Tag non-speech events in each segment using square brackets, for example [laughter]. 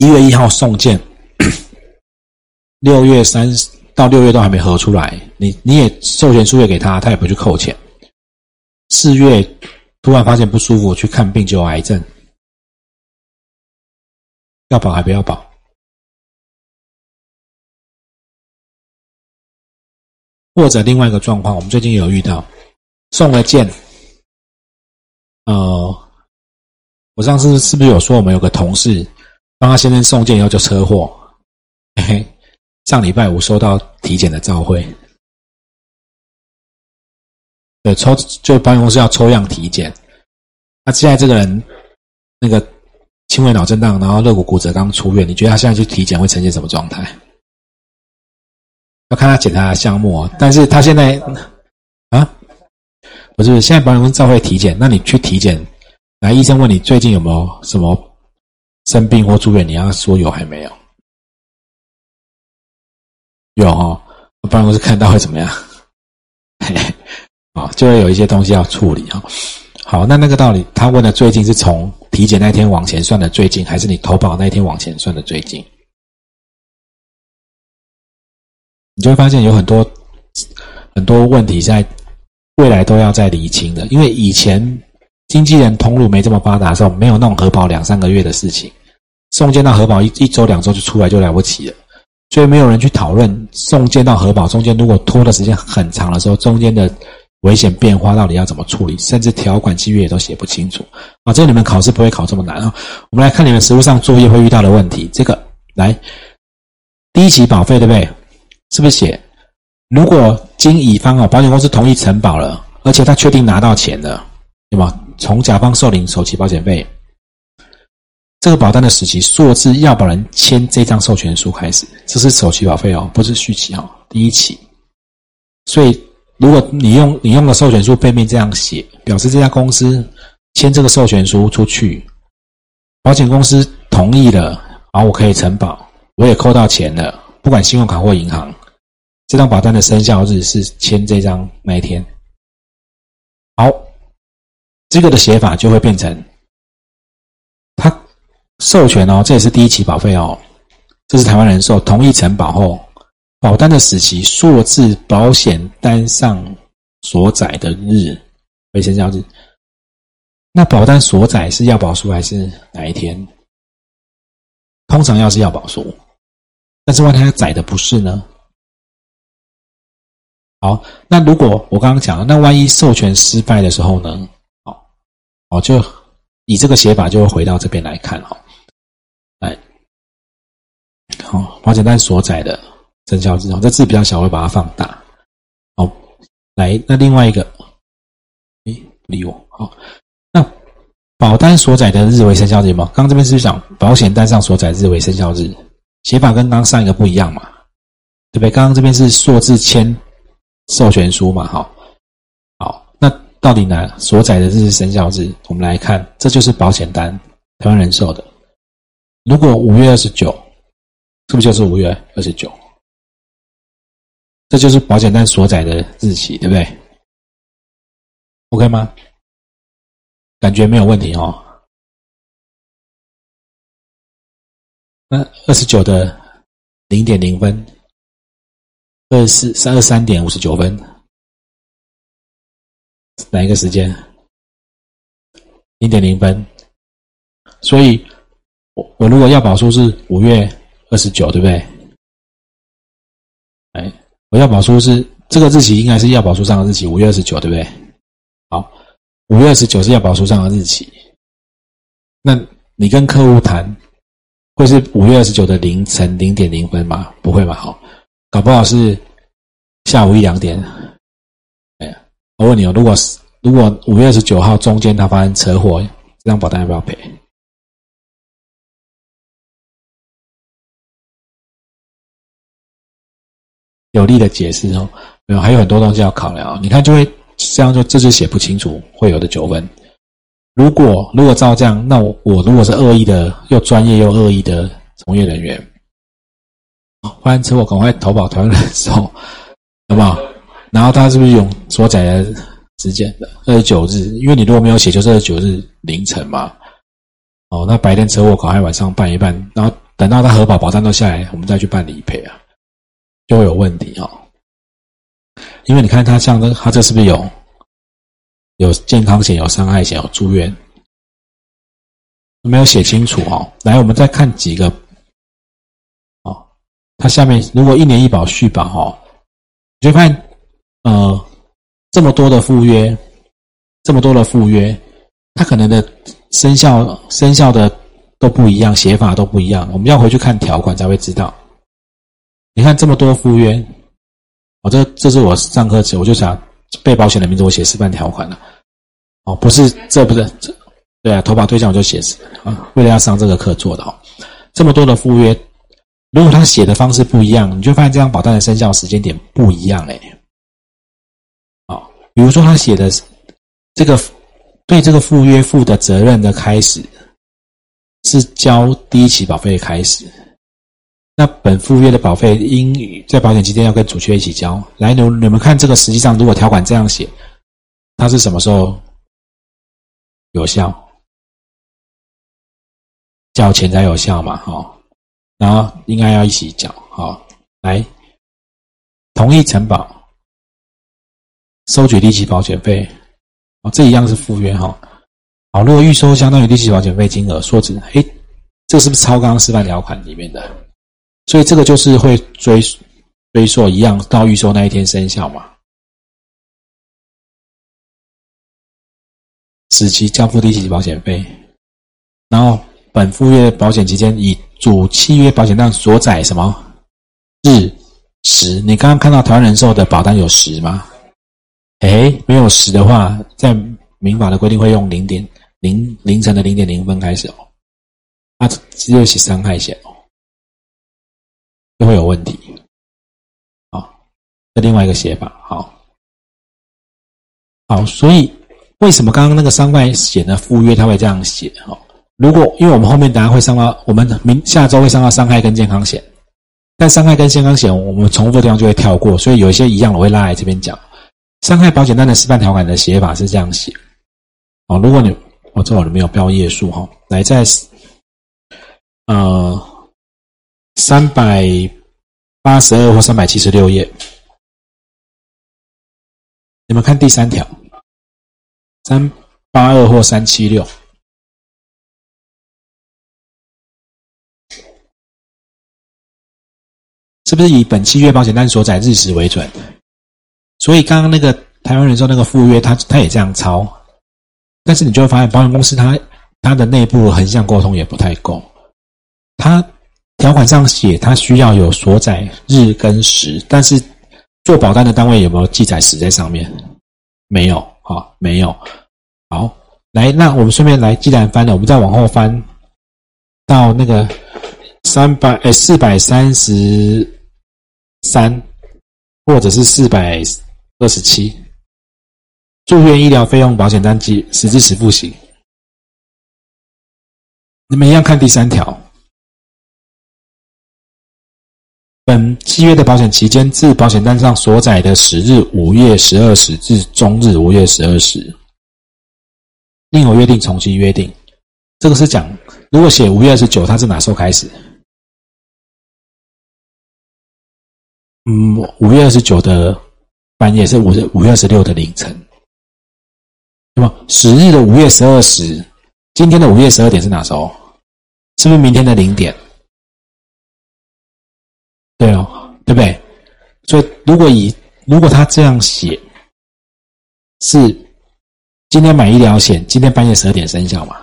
一月一号送件，[clears throat] 六月三十到六月都还没核出来，你你也授权书也给他，他也不去扣钱。四月突然发现不舒服，去看病就有癌症，要保还不要保？或者另外一个状况，我们最近有遇到。送了件，呃，我上次是不是有说我们有个同事帮他先生送件以后就车祸？嘿嘿，上礼拜五收到体检的照会。对，抽就保险公司要抽样体检。那现在这个人那个轻微脑震荡，然后肋骨骨折，刚出院，你觉得他现在去体检会呈现什么状态？要看他检查的项目，但是他现在啊，不是现在保险公司照会体检，那你去体检，来医生问你最近有没有什么生病或住院，你要说有还没有？有哈，保险公室看到会怎么样？啊，[laughs] 就会有一些东西要处理哈。好，那那个道理，他问的最近是从体检那天往前算的最近，还是你投保那天往前算的最近？你就会发现有很多很多问题在未来都要在厘清的，因为以前经纪人通路没这么发达的时候，没有那种核保两三个月的事情，送件到核保一一周两周就出来就了不起了，所以没有人去讨论送件到核保中间如果拖的时间很长的时候，中间的。危险变化到底要怎么处理？甚至条款契约也都写不清楚啊！这个你们考试不会考这么难啊！我们来看你们实务上作业会遇到的问题。这个来，第一期保费对不对？是不是写？如果经乙方哦，保险公司同意承保了，而且他确定拿到钱了，对吗？从甲方受领首期保险费，这个保单的时期，数字要保人签这张授权书开始，这是首期保费哦，不是续期哦，第一期，所以。如果你用你用的授权书背面这样写，表示这家公司签这个授权书出去，保险公司同意了，好，我可以承保，我也扣到钱了，不管信用卡或银行，这张保单的生效日是签这张那一天。这个的写法就会变成，他授权哦，这也是第一期保费哦，这是台湾人寿同意承保后。保单的死期数字保险单上所载的日为生效日。那保单所载是要保书还是哪一天？通常要是要保书，但是万一它载的不是呢？好，那如果我刚刚讲了，那万一授权失败的时候呢？哦，就以这个写法就会回到这边来看哈。来，好，保险单所载的。生效日哦，这字比较小，我会把它放大。好，来，那另外一个，诶，不理我。好，那保单所载的日为生效日吗？刚刚这边是讲保险单上所载日为生效日，写法跟刚上一个不一样嘛？对不对？刚刚这边是数字签授权书嘛？好，好，那到底哪所载的日是生效日？我们来看，这就是保险单，台湾人寿的。如果五月二十九，是不是就是五月二十九？这就是保险单所载的日期，对不对？OK 吗？感觉没有问题哦。那二十九的零点零分，二十四三二三点五十九分，哪一个时间？零点零分。所以，我我如果要保书是五月二十九，对不对？哎。我要保书是这个日期，应该是要保书上的日期，五月二十九，对不对？好，五月二十九是要保书上的日期。那你跟客户谈，会是五月二十九的凌晨零点零分吗？不会吧？好，搞不好是下午一两点。哎呀，我问你哦，如果是如果五月二十九号中间他发生车祸，这张保单要不要赔？有力的解释哦，没有，还有很多东西要考量。你看，就会这样，就这就写不清楚，会有的纠纷。如果如果照这样，那我我如果是恶意的，又专业又恶意的从业人员，发生车祸赶快投保台湾人寿，好不好？然后他是不是用所载的时间二十九日？因为你如果没有写，就是二十九日凌晨嘛。哦，那白天车祸赶快晚上办一办，然后等到他核保保单都下来，我们再去办理赔啊，就会有问题哦。因为你看他像这，他这是不是有有健康险、有伤害险、有住院？没有写清楚哦。来，我们再看几个。哦，他下面如果一年一保续保哦，你就看呃这么多的附约，这么多的附约，它可能的生效生效的都不一样，写法都不一样。我们要回去看条款才会知道。你看这么多附约，哦，这这是我上课时我就想被保险的名字我写示范条款了。哦，不是，这不是这。对啊，投保对象我就写啊，为了要上这个课做的哦。这么多的附约，如果他写的方式不一样，你就发现这张保单的生效时间点不一样嘞。比如说他写的这个对这个附约负的责任的开始是交第一期保费的开始，那本附约的保费应在保险期间要跟主缺一起交。来，你你们看这个，实际上如果条款这样写，它是什么时候有效？缴钱才有效嘛，哈，然后应该要一起缴，好，来同意承保，收取利息保险费，哦，这一样是附约哈，好，如果预收相当于利息保险费金额，说值，诶，这是不是超刚刚示范条款里面的？所以这个就是会追追溯一样到预收那一天生效嘛，使其交付利息保险费，然后。本附约保险期间，以主契约保险单所载什么日时？你刚刚看到台湾人寿的保单有时吗？哎，没有十的话，在民法的规定会用零点零凌晨的零点零分开始哦。那，只有写伤害险哦，就会有问题。好，这另外一个写法，好，好，所以为什么刚刚那个伤害险的附约他会这样写？哦？如果因为我们后面等下会上到，我们明下周会上到伤害跟健康险，但伤害跟健康险我们重复的地方就会跳过，所以有一些一样我会拉来这边讲。伤害保险单的示范条款的写法是这样写，哦，如果你我这里没有标页数哈，来在呃三百八十二或三百七十六页，你们看第三条，三八二或三七六。是不是以本契约保险单所载日时为准？所以刚刚那个台湾人寿那个附约，他他也这样抄，但是你就会发现保险公司它它的内部横向沟通也不太够。它条款上写它需要有所载日跟时，但是做保单的单位有没有记载时在上面？没有啊，没有。好，来，那我们顺便来，既然翻了，我们再往后翻到那个三百诶四百三十。三，或者是四百二十七，住院医疗费用保险单及实支实付型。你们一样看第三条。本契约的保险期间，自保险单上所载的时日五月十二时至终日五月十二时，另有约定重新约定。这个是讲，如果写五月二十九，它是哪时候开始？嗯，五月二十九的半夜是五月五月二十六的凌晨，那么十日的五月十二时，今天的五月十二点是哪时候？是不是明天的零点？对哦，对不对？所以如果以如果他这样写，是今天买医疗险，今天半夜十二点生效嘛？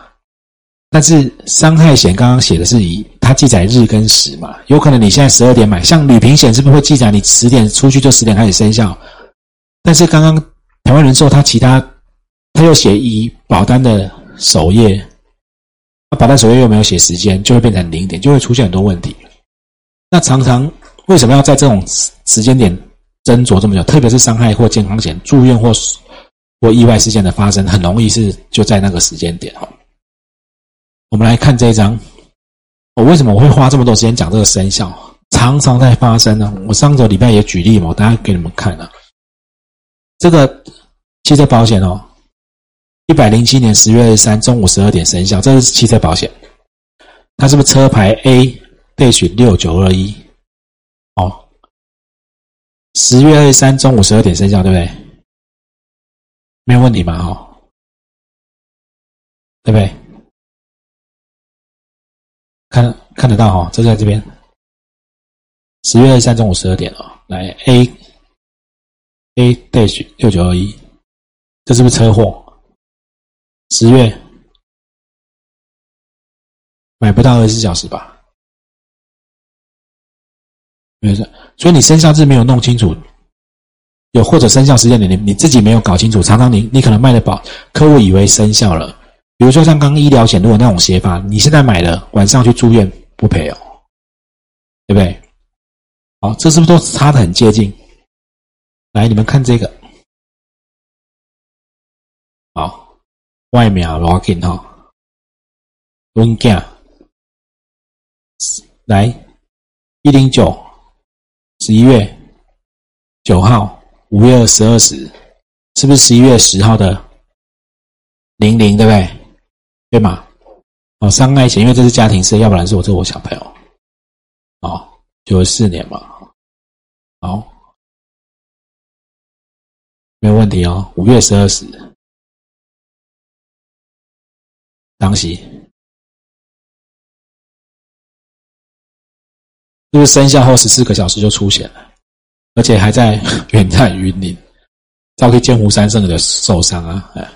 但是伤害险刚刚写的是以它记载日跟时嘛，有可能你现在十二点买，像旅平险是不是会记载你十点出去就十点开始生效？但是刚刚台湾人寿它其他它又写以保单的首页，那保单首页又没有写时间，就会变成零点，就会出现很多问题。那常常为什么要在这种时间点斟酌这么久？特别是伤害或健康险、住院或或意外事件的发生，很容易是就在那个时间点哈。我们来看这一张，我为什么我会花这么多时间讲这个生效？常常在发生呢。我上周礼拜也举例嘛，我大家给你们看了。这个汽车保险哦，一百零七年十月二十三中午十二点生效，这是汽车保险。它是不是车牌 A 备选六九二一，哦，十月二十三中午十二点生效，对不对？没有问题嘛？哦，对不对？看看得到哈，就在这边，十月二十三中午十二点哦，来 A A dash 六九二一，这是不是车祸？十月买不到二十四小时吧？没事，所以你生效日没有弄清楚，有或者生效时间点你你自己没有搞清楚，常常你你可能卖的保，客户以为生效了。比如说像刚刚医疗险，如果那种写法，你现在买了，晚上去住院不赔哦，对不对？好，这是不是都差的很接近？来，你们看这个，好，外面啊，login 哈，login，来，一零九。十一月九号，五月十二时，是不是十一月十号的零零，对不对？对吗？哦，伤害险，因为这是家庭事，要不然是我这我小朋友。哦，九四年嘛，好，没有问题哦。五月十二时，当时。就是生效后十四个小时就出现了，而且还在 [laughs] 远在云林，照去剑湖山上的受伤啊，哎，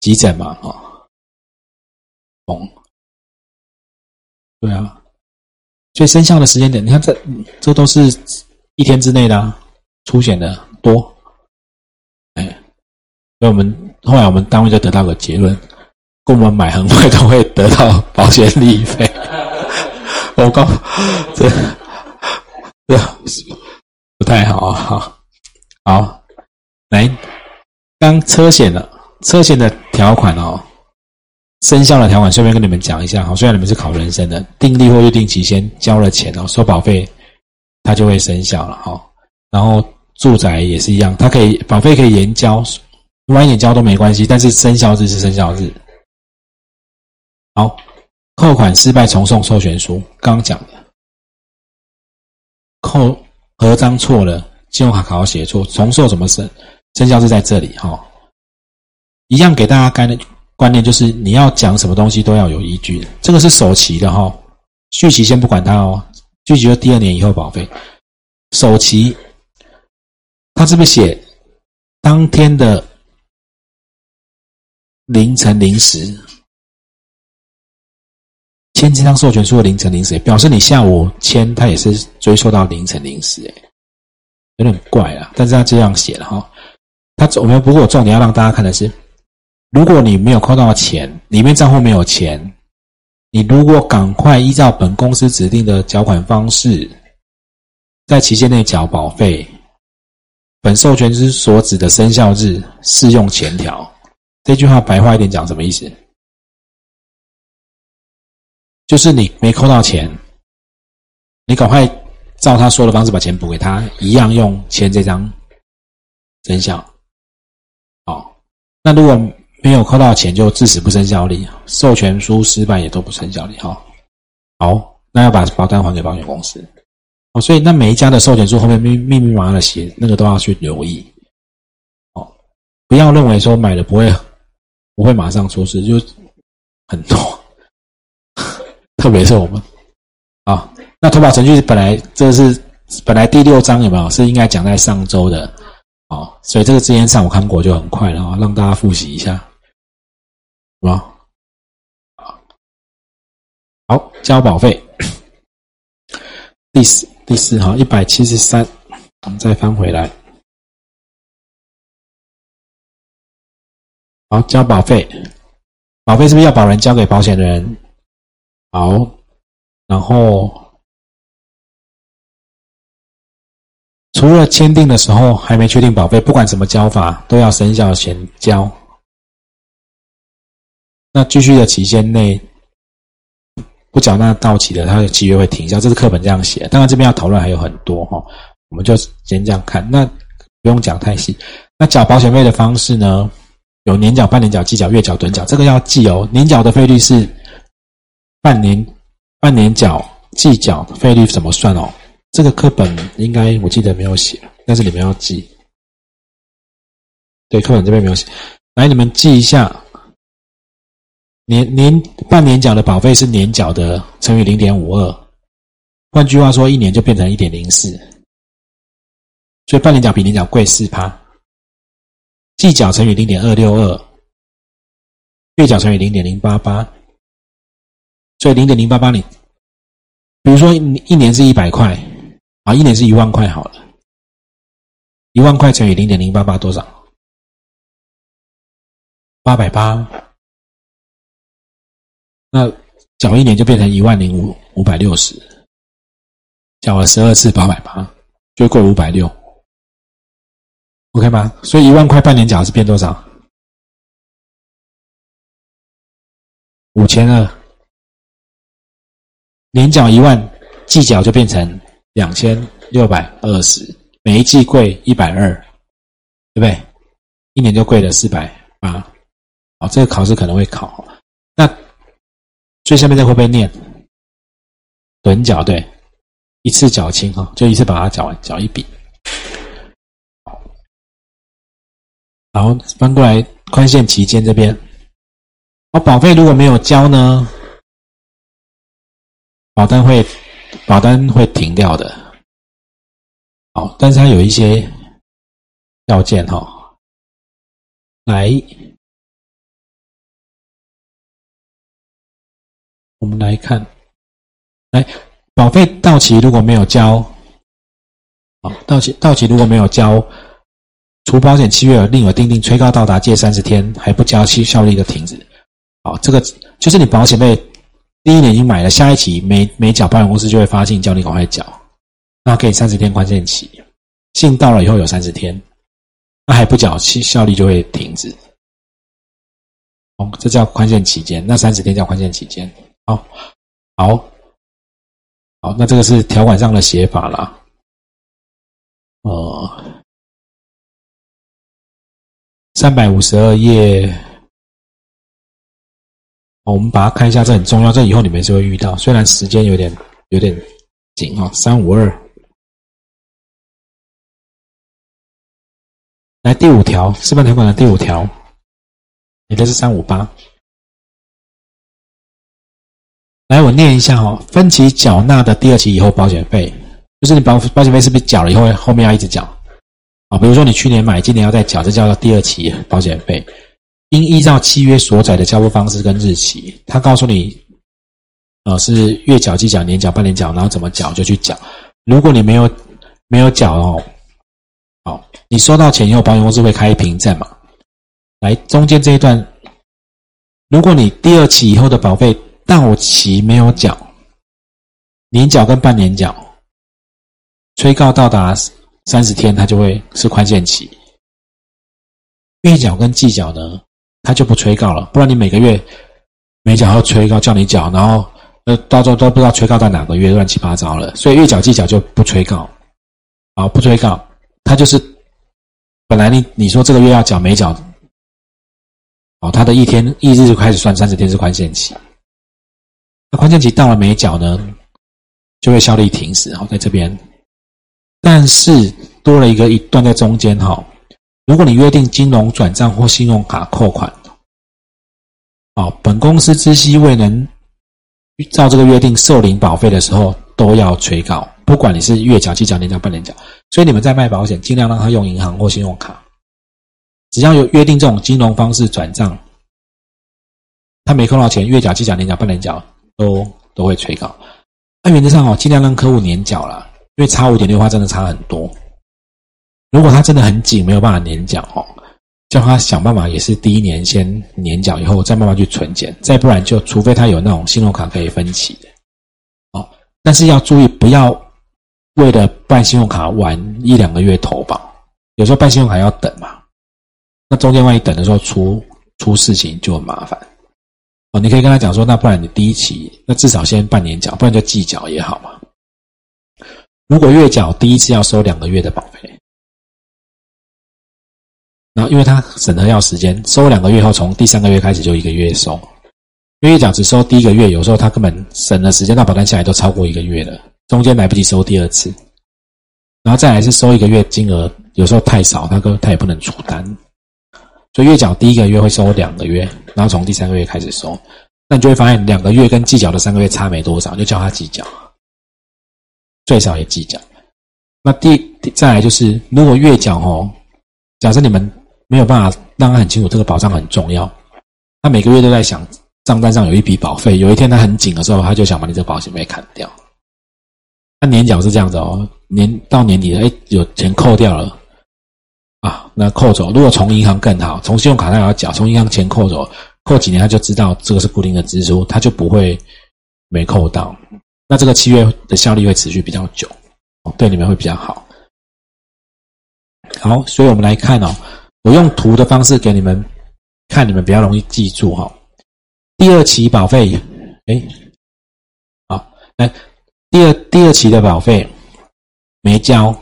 急诊嘛，哦，对啊，所以生效的时间点，你看这这都是一天之内的出现的。多，哎，所以我们后来我们单位就得到个结论，跟我们买很快都会得到保险利益费。我告这这不太好啊！好，好，来，刚车险的车险的条款哦，生效的条款，顺便跟你们讲一下哈。虽然你们是考人生的，订立或约定期先交了钱哦，收保费，它就会生效了哈。然后住宅也是一样，它可以保费可以延交，晚一点交都没关系，但是生效日是生效日。好。扣款失败重送授权书，刚刚讲的，扣合章错了，信用卡卡号写错，重送怎么生？生效是在这里哈。一样给大家概念观念，就是你要讲什么东西都要有依据。这个是首期的哈，续期先不管它哦，续期就第二年以后保费。首期，他这边写当天的凌晨零时？签这张授权书的凌晨零时，表示你下午签，他也是追溯到凌晨零时，哎，有点怪啊。但是他这样写了哈，他我们不过重点要让大家看的是，如果你没有扣到钱，里面账户没有钱，你如果赶快依照本公司指定的缴款方式，在期限内缴保费，本授权之所指的生效日适用前条。这句话白话一点讲什么意思？就是你没扣到钱，你赶快照他说的方式把钱补给他，一样用签这张生效。哦，那如果没有扣到钱，就致死不生效力，授权书失败也都不生效力。哈，好，那要把保单还给保险公司。哦，所以那每一家的授权书后面密密密麻麻的写，那个都要去留意。哦，不要认为说买了不会不会马上出事，就很多。[laughs] 特别是我们啊，那投保程序本来这是本来第六章有没有是应该讲在上周的哦，所以这个之前上午看过就很快了啊，让大家复习一下，是吧？啊，好，交保费 [coughs] 第四第四哈一百七十三，我们再翻回来，好，交保费，保费是不是要保人交给保险人？好，然后除了签订的时候还没确定保费，不管怎么交法，都要生效前交。那继续的期间内不缴纳到期的，他的契约会停销。这是课本这样写。当然这边要讨论还有很多哈，我们就先这样看。那不用讲太细。那缴保险费的方式呢？有年缴、半年缴、季缴、月缴、短缴，这个要记哦。年缴的费率是。半年半年缴、季缴费率怎么算哦？这个课本应该我记得没有写，但是你们要记。对，课本这边没有写，来你们记一下。年年半年缴的保费是年缴的乘以零点五二，换句话说，一年就变成一点零四。所以半年缴比年缴贵四趴。季缴乘以零点二六二，月缴乘以零点零八八。所以零点零八八，你比如说一年是一百块啊，一年是一万块好了，一万块乘以零点零八八多少？八百八。那缴一年就变成一万零五五百六十，缴了十二次八百八，就贵五百六，OK 吗？所以一万块半年缴是变多少？五千二，年缴一万，季缴就变成两千六百二十，每一季贵一百二，对不对？一年就贵了四百八，哦，这个考试可能会考，那。最下面这会不会念？趸缴对，一次缴清哈，就一次把它缴完，缴一笔。好，然后翻过来宽限期间这边，哦，保费如果没有交呢，保单会保单会停掉的。好，但是它有一些要件哈，来。我们来看，来保费到期如果没有交，好，到期到期如果没有交，除保险契约另有订定催告到达届三十天还不交，期效力的停止。好，这个就是你保险费第一年已经买了，下一期没没缴，保险公司就会发信叫你赶快缴，那给你三十天宽限期，信到了以后有三十天，那还不缴，期效力就会停止。哦，这叫宽限期间，那三十天叫宽限期间。好，好，好，那这个是条款上的写法了。哦，三百五十二页，我们把它看一下，这很重要，这以后你们是会遇到。虽然时间有点有点紧啊，三五二，来第五条，示范条款的第五条，你的是三五八。来，我念一下哦，分期缴纳的第二期以后保险费，就是你保保险费是不是缴了以后后面要一直缴啊？比如说你去年买，今年要再缴，这叫做第二期保险费。应依照契约所载的交付方式跟日期，他告诉你，呃，是月缴、季缴、年缴、半年缴，然后怎么缴就去缴。如果你没有没有缴哦，好，你收到钱以后，保险公司会开凭证嘛？来，中间这一段，如果你第二期以后的保费。到期没有缴，年缴跟半年缴，催告到达三十天，它就会是宽限期。月缴跟季缴呢，它就不催告了，不然你每个月没缴要催告叫你缴，然后呃到时候都不知道催告在哪个月，乱七八糟了。所以月缴季缴就不催告，啊不催告，它就是本来你你说这个月要缴没缴，哦，它的一天一日就开始算三十天是宽限期。那宽限期到了没缴呢，就会效力停止。然后，在这边，但是多了一个一段在中间哈。如果你约定金融转账或信用卡扣款，哦，本公司知悉未能照这个约定受领保费的时候，都要催告。不管你是月缴、季缴、年缴、半年缴，所以你们在卖保险，尽量让他用银行或信用卡。只要有约定这种金融方式转账，他没扣到钱，月缴、季缴、年缴、半年缴。都都会催告，那原则上哦，尽量让客户年缴了，因为差五点六的话，真的差很多。如果他真的很紧，没有办法年缴哦，叫他想办法，也是第一年先年缴，以后再慢慢去存钱，再不然就除非他有那种信用卡可以分期的，哦，但是要注意，不要为了办信用卡晚一两个月投保，有时候办信用卡要等嘛，那中间万一等的时候出出事情就很麻烦。哦，你可以跟他讲说，那不然你第一期，那至少先半年缴，不然就季缴也好嘛。如果月缴，第一次要收两个月的保费，然后因为他审核要时间，收两个月后，从第三个月开始就一个月收。因为月缴只收第一个月，有时候他根本审了时间到保单下来都超过一个月了，中间来不及收第二次，然后再来是收一个月金额，有时候太少，他哥他也不能出单，所以月缴第一个月会收两个月，然后从第三个月开始收，那你就会发现两个月跟计缴的三个月差没多少，就叫他计缴，最少也计缴。那第再来就是，如果月缴哦，假设你们没有办法让他很清楚这个保障很重要，他每个月都在想。账单上有一笔保费，有一天他很紧的时候，他就想把你这个保险费砍掉。那年缴是这样子哦，年到年底了，哎，有钱扣掉了啊，那扣走。如果从银行更好，从信用卡他要缴，从银行钱扣走，扣几年他就知道这个是固定的支出，他就不会没扣到。那这个契约的效力会持续比较久，对你们会比较好。好，所以我们来看哦，我用图的方式给你们看，你们比较容易记住哈。第二期保费，哎，好，来，第二第二期的保费没交，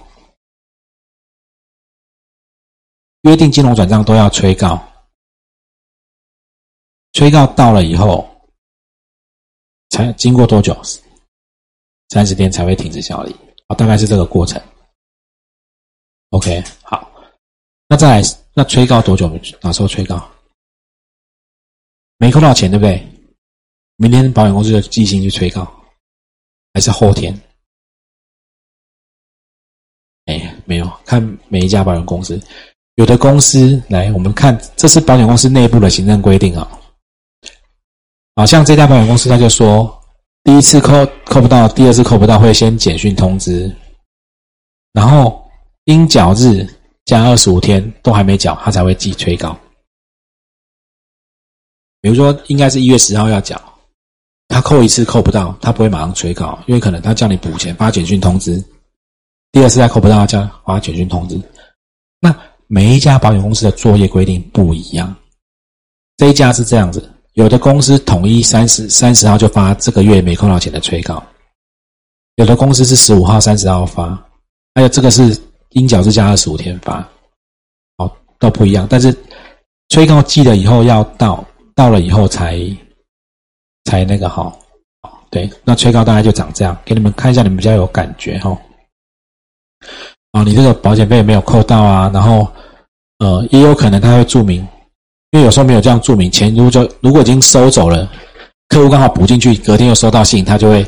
约定金融转账都要催告，催告到了以后，才经过多久？三十天才会停止效力，啊，大概是这个过程。OK，好，那再来，那催告多久？哪时候催告？没扣到钱，对不对？明天保险公司就寄信去催告，还是后天？哎，没有看每一家保险公司，有的公司来，我们看这是保险公司内部的行政规定啊。好像这家保险公司他就说，第一次扣扣不到，第二次扣不到，会先简讯通知，然后应缴日加二十五天都还没缴，他才会寄催告。比如说，应该是一月十号要缴，他扣一次扣不到，他不会马上催告，因为可能他叫你补钱，发简讯通知。第二次再扣不到，叫发简讯通知。每一家保险公司的作业规定不一样，这一家是这样子，有的公司统一三十三十号就发这个月没扣到钱的催告，有的公司是十五号、三十号发，还有这个是应缴日加二十五天发，哦，都不一样。但是催告寄了以后要到。到了以后才才那个哈，对，那催告大概就长这样，给你们看一下，你们比较有感觉哈。啊，你这个保险费没有扣到啊，然后呃，也有可能他会注明，因为有时候没有这样注明，钱如果就如果已经收走了，客户刚好补进去，隔天又收到信，他就会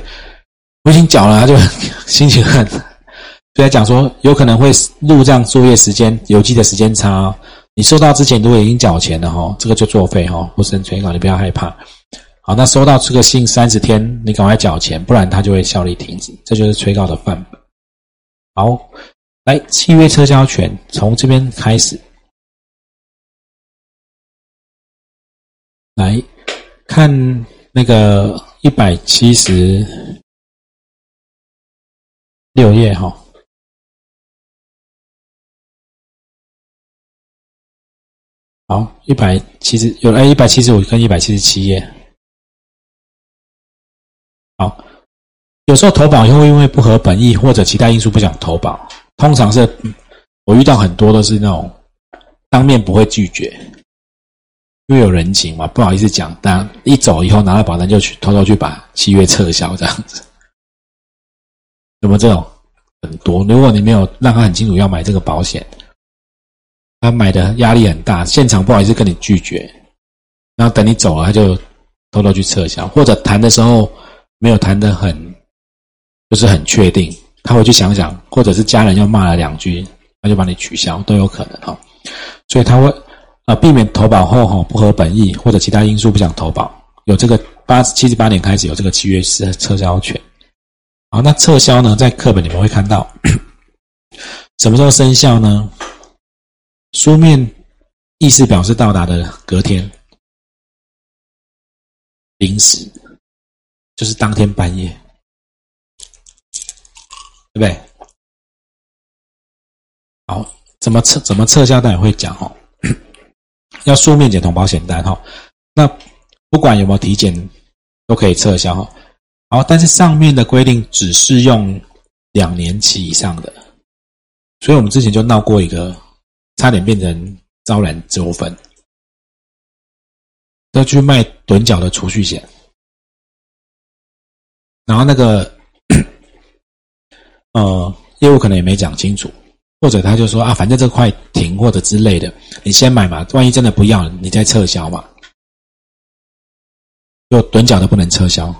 我已经缴了，他就 [laughs] 心情很，就在讲说有可能会录这样作业时间邮寄的时间差。你收到之前如果已经缴钱了哈，这个就作废哈，不申催告，你不要害怕。好，那收到这个信三十天，你赶快缴钱，不然它就会效力停止，这就是催告的范本。好，来契约撤销权从这边开始，来看那个一百七十六页哈。好，一百七十有哎，一百七十五跟一百七十七页。好，有时候投保又会因为不合本意或者其他因素不想投保，通常是我遇到很多都是那种当面不会拒绝，因为有人情嘛，不好意思讲，但一走以后拿到保单就去偷偷去把契约撤销这样子。有没有这种很多？如果你没有让他很清楚要买这个保险。他买的压力很大，现场不好意思跟你拒绝，然后等你走了，他就偷偷去撤销，或者谈的时候没有谈的很，就是很确定，他回去想想，或者是家人又骂了两句，他就把你取消，都有可能哈。所以他会啊避免投保后哈不合本意或者其他因素不想投保，有这个八七十八年开始有这个契约是撤销权。好，那撤销呢，在课本里面会看到，[coughs] 什么时候生效呢？书面意思表示到达的隔天零时，就是当天半夜，对不对？好，怎么撤？怎么撤销？待会会讲哦。[coughs] 要书面检同保险单哈。那不管有没有体检，都可以撤销哈。好，但是上面的规定只适用两年期以上的，所以我们之前就闹过一个。差点变成招揽纠纷，要去卖趸缴的储蓄险，然后那个呃业务可能也没讲清楚，或者他就说啊，反正这块停或者之类的，你先买嘛，万一真的不要，你再撤销嘛。就趸缴的不能撤销，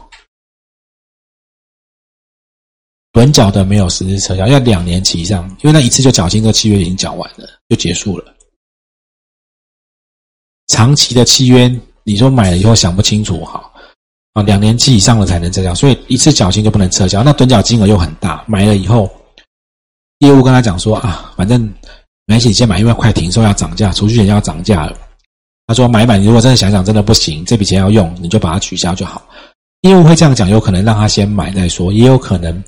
趸缴的没有实质撤销，要两年期以上，因为那一次就缴清，这契约已经缴完了，就结束了。长期的契约，你说买了以后想不清楚，哈啊，两年期以上的才能撤销，所以一次缴清就不能撤销。那趸缴金额又很大，买了以后，业务跟他讲说啊，反正没关系，你先买，因为快停售要涨价，储蓄险要涨价了。他说：“买买，你如果真的想想，真的不行，这笔钱要用，你就把它取消就好。业务会这样讲，有可能让他先买再说，也有可能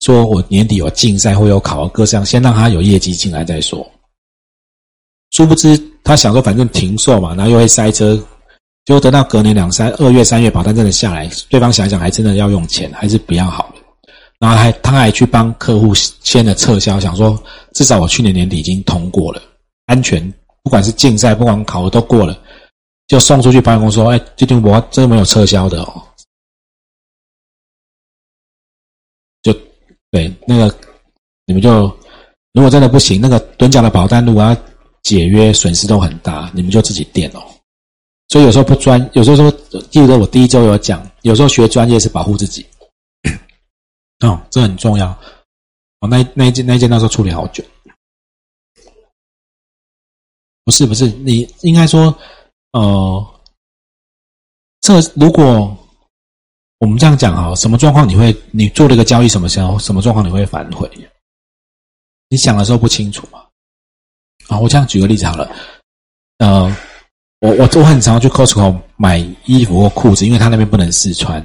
说我年底有竞赛或有考核各项，先让他有业绩进来再说。殊不知他想说，反正停售嘛，然后又会塞车，结果等到隔年两三二月、三月保单真的下来，对方想一想还真的要用钱，还是比较好的。然后还他还去帮客户签了撤销，想说至少我去年年底已经通过了，安全。”不管是竞赛，不管考核都过了，就送出去保险公司说：“哎，这定我这个没有撤销的哦。”就对那个你们就如果真的不行，那个趸缴的保单如果要解约，损失都很大，你们就自己垫哦。所以有时候不专，有时候说记得我第一周有讲，有时候学专业是保护自己，[coughs] 哦，这很重要。哦，那那一件那一件那时候处理好久。不是不是，你应该说，呃，这如果我们这样讲啊，什么状况你会你做了一个交易，什么时候什么状况你会反悔？你想的时候不清楚嘛？啊，我这样举个例子好了，呃，我我我很常去 Costco 买衣服或裤子，因为他那边不能试穿。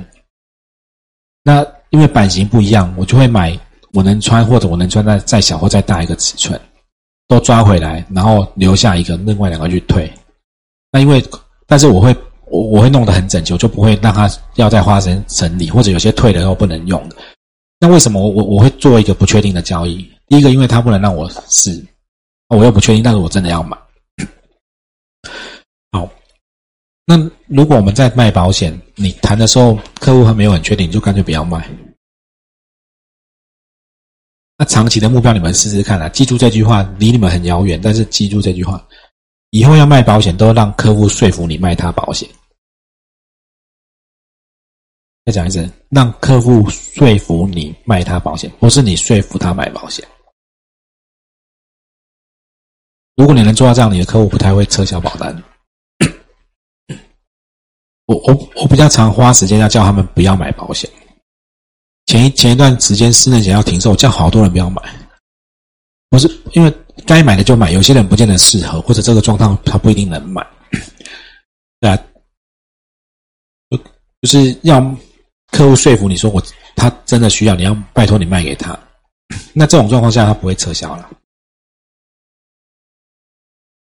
那因为版型不一样，我就会买我能穿或者我能穿再再小或再大一个尺寸。都抓回来，然后留下一个，另外两个去退。那因为，但是我会我我会弄得很整齐，我就不会让他要再花时间整理，或者有些退了后不能用的。那为什么我我我会做一个不确定的交易？第一个，因为他不能让我试，我又不确定，但是我真的要买。好，那如果我们在卖保险，你谈的时候客户还没有很确定，你就干脆不要卖。那长期的目标，你们试试看啊！记住这句话，离你们很遥远，但是记住这句话，以后要卖保险，都让客户说服你卖他保险。再讲一次，让客户说服你卖他保险，不是你说服他买保险。如果你能做到这样，你的客户不太会撤销保单。我我我比较常花时间要叫他们不要买保险。前一前一段时间，私人险要停售，叫好多人不要买。不是因为该买的就买，有些人不见得适合，或者这个状况他不一定能买。对啊，就就是要客户说服你说我他真的需要，你要拜托你卖给他。那这种状况下，他不会撤销了。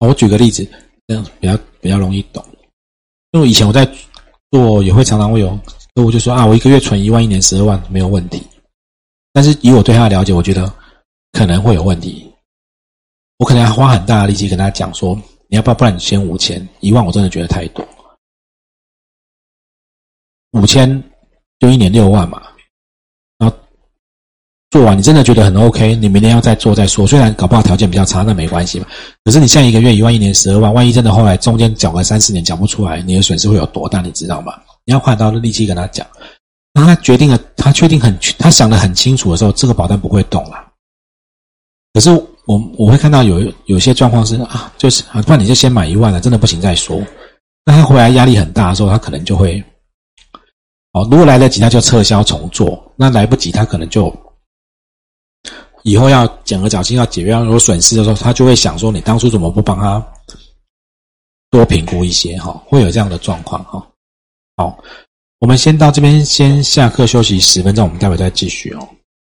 我举个例子，这样比较比较容易懂。因为以前我在做，也会常常会有。客户就说啊，我一个月存一万，一年十二万没有问题。但是以我对他的了解，我觉得可能会有问题。我可能要花很大的力气跟他讲说，你要不要？不然你先五千，一万我真的觉得太多。五千就一年六万嘛。做完，你真的觉得很 OK，你明年要再做再说。虽然搞不好条件比较差，那没关系嘛。可是你现在一个月一万，一年十二万，万一真的后来中间缴个三四年缴不出来，你的损失会有多大？你知道吗？你要花很多的力气跟他讲，当他决定了，他确定很，他想的很清楚的时候，这个保单不会动了。可是我我会看到有有些状况是啊，就是啊，不然你就先买一万了，真的不行再说。那他回来压力很大的时候，他可能就会，哦，如果来得及，他就撤销重做；那来不及，他可能就以后要减额缴清、要解约、要有损失的时候，他就会想说，你当初怎么不帮他多评估一些？哈，会有这样的状况哈。好，我们先到这边，先下课休息十分钟，我们待会再继续哦。